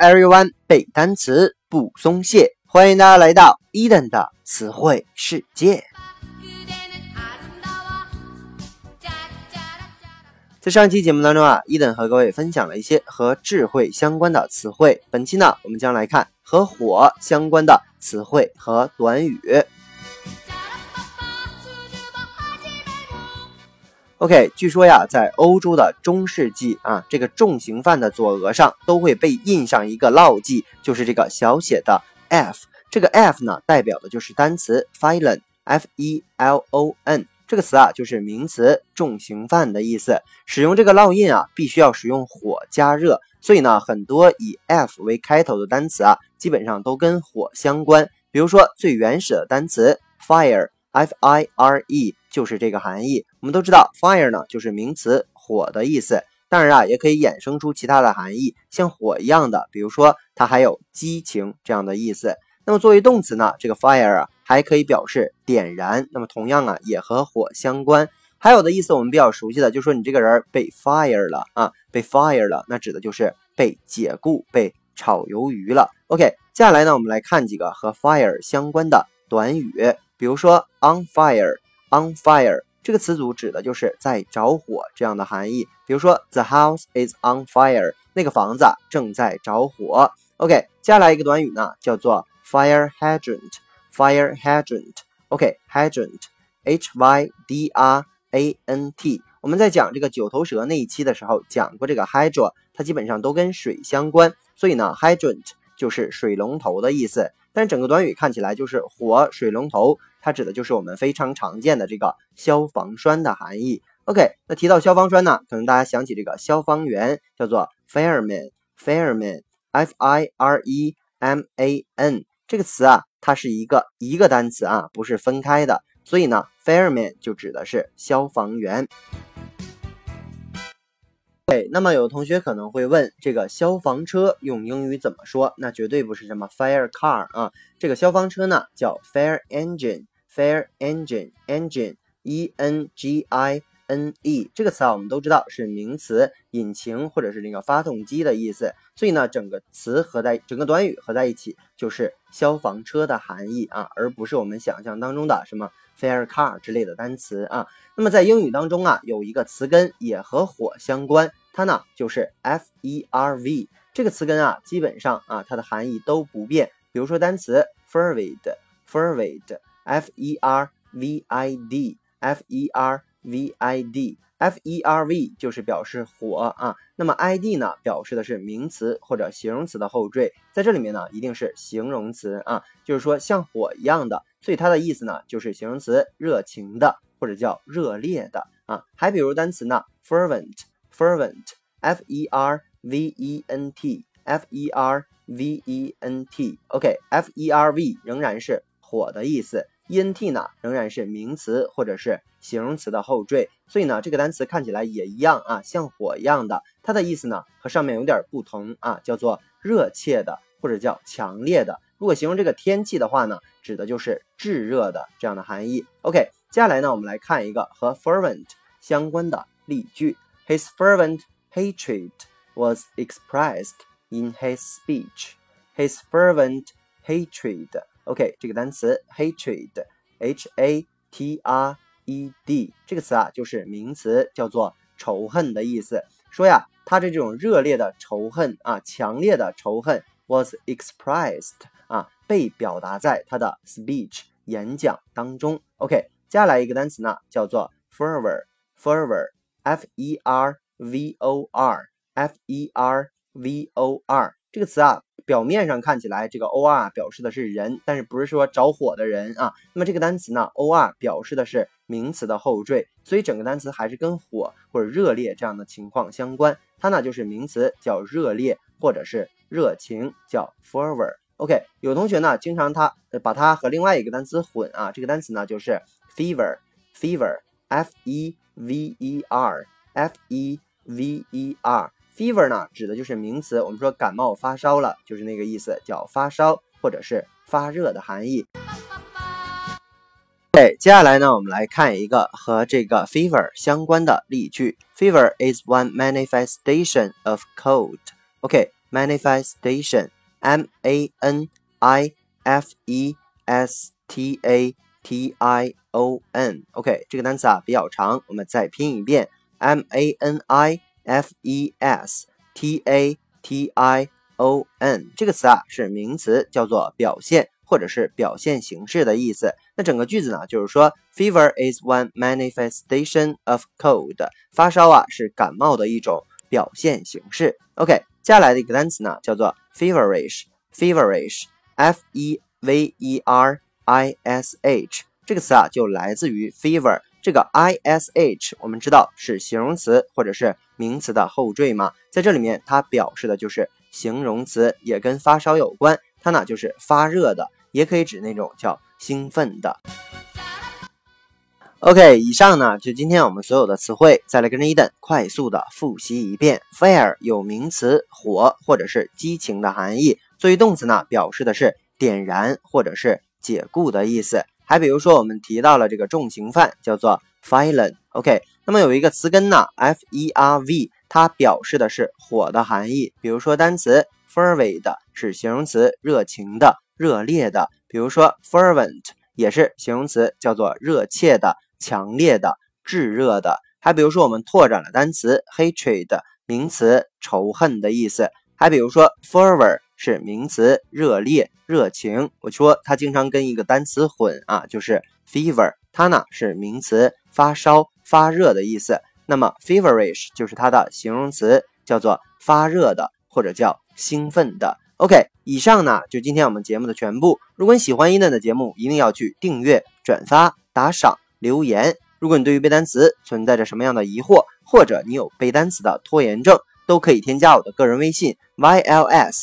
everyone，背单词不松懈，欢迎大家来到 Eden 的词汇世界。在上期节目当中啊，伊登和各位分享了一些和智慧相关的词汇。本期呢，我们将来看和火相关的词汇和短语。OK，据说呀，在欧洲的中世纪啊，这个重刑犯的左额上都会被印上一个烙记，就是这个小写的 F。这个 F 呢，代表的就是单词 felon，F-E-L-O-N。这个词啊，就是名词重刑犯的意思。使用这个烙印啊，必须要使用火加热，所以呢，很多以 F 为开头的单词啊，基本上都跟火相关。比如说最原始的单词 fire，F-I-R-E，就是这个含义。我们都知道 fire 呢，就是名词火的意思。当然啊，也可以衍生出其他的含义，像火一样的，比如说它还有激情这样的意思。那么作为动词呢，这个 fire 啊还可以表示点燃，那么同样啊也和火相关。还有的意思我们比较熟悉的，就说你这个人被 fire 了啊，被 fire 了，那指的就是被解雇、被炒鱿鱼了。OK，接下来呢，我们来看几个和 fire 相关的短语，比如说 on fire On fire 这个词组指的就是在着火这样的含义。比如说 the house is on fire，那个房子正在着火。OK，接下来一个短语呢，叫做。Fire hydrant, fire hydrant. OK, hydrant, H-Y-D-R-A-N-T. 我们在讲这个九头蛇那一期的时候讲过这个 hydra，它基本上都跟水相关，所以呢，hydrant 就是水龙头的意思。但是整个短语看起来就是火水龙头，它指的就是我们非常常见的这个消防栓的含义。OK，那提到消防栓呢，可能大家想起这个消防员叫做 fireman，fireman，F-I-R-E-M-A-N。这个词啊，它是一个一个单词啊，不是分开的，所以呢，fireman 就指的是消防员。对，那么有同学可能会问，这个消防车用英语怎么说？那绝对不是什么 fire car 啊，这个消防车呢叫 fire engine，fire engine，engine，e n g i。N E 这个词啊，我们都知道是名词，引擎或者是那个发动机的意思。所以呢，整个词合在整个短语合在一起，就是消防车的含义啊，而不是我们想象当中的什么 fire car 之类的单词啊。那么在英语当中啊，有一个词根也和火相关，它呢就是 F E R V 这个词根啊，基本上啊它的含义都不变。比如说单词 fervid，fervid，F E R V I D，F E R。V I D F E R V 就是表示火啊，那么 I D 呢，表示的是名词或者形容词的后缀，在这里面呢，一定是形容词啊，就是说像火一样的，所以它的意思呢，就是形容词热情的或者叫热烈的啊。还比如单词呢 fervent，fervent，fervent，F E R V E N T，F E R V E N T，OK，F E R V 仍然是火的意思。E N T 呢，仍然是名词或者是形容词的后缀，所以呢，这个单词看起来也一样啊，像火一样的，它的意思呢和上面有点不同啊，叫做热切的或者叫强烈的。如果形容这个天气的话呢，指的就是炙热的这样的含义。OK，接下来呢，我们来看一个和 fervent 相关的例句 ：His fervent hatred was expressed in his speech. His fervent hatred. OK，这个单词 hatred，H A T R E D 这个词啊，就是名词，叫做仇恨的意思。说呀，他的这种热烈的仇恨啊，强烈的仇恨 was expressed 啊，被表达在他的 speech 演讲当中。OK，接下来一个单词呢，叫做 F E R V O R F E R V O R 这个词啊。表面上看起来，这个 o r 表示的是人，但是不是说着火的人啊？那么这个单词呢，o r 表示的是名词的后缀，所以整个单词还是跟火或者热烈这样的情况相关。它呢就是名词，叫热烈或者是热情，叫 fervor。OK，有同学呢经常他把它和另外一个单词混啊，这个单词呢就是 fever，fever，f e v e r，f e v e r。Fever 呢，指的就是名词。我们说感冒发烧了，就是那个意思，叫发烧或者是发热的含义。对，接下来呢，我们来看一个和这个 fever 相关的例句。Fever is one manifestation of cold. OK， manifestation，m a n i f e s t a t i o n，OK，这个单词啊比较长，我们再拼一遍，m a n i f e s t a t i o n，这个词啊是名词，叫做表现或者是表现形式的意思。那整个句子呢，就是说，fever is one manifestation of cold，发烧啊是感冒的一种表现形式。OK，接下来的一个单词呢，叫做 feverish，feverish，f e v e r I s h，这个词啊就来自于 fever，这个 i s h 我们知道是形容词或者是名词的后缀嘛，在这里面它表示的就是形容词，也跟发烧有关，它呢就是发热的，也可以指那种叫。兴奋的。OK，以上呢就今天我们所有的词汇，再来跟着伊登快速的复习一遍。Fire 有名词火或者是激情的含义，作为动词呢表示的是点燃或者是解雇的意思。还比如说我们提到了这个重刑犯叫做 violent。OK，那么有一个词根呢 f e r v，它表示的是火的含义。比如说单词 fervid 是形容词，热情的、热烈的。比如说，fervent 也是形容词，叫做热切的、强烈的、炙热的。还比如说，我们拓展了单词 hatred，名词，仇恨的意思。还比如说，fervor 是名词，热烈、热情。我说它经常跟一个单词混啊，就是 fever，它呢是名词，发烧、发热的意思。那么 feverish 就是它的形容词，叫做发热的或者叫兴奋的。OK，以上呢就今天我们节目的全部。如果你喜欢伊嫩的节目，一定要去订阅、转发、打赏、留言。如果你对于背单词存在着什么样的疑惑，或者你有背单词的拖延症，都可以添加我的个人微信 yls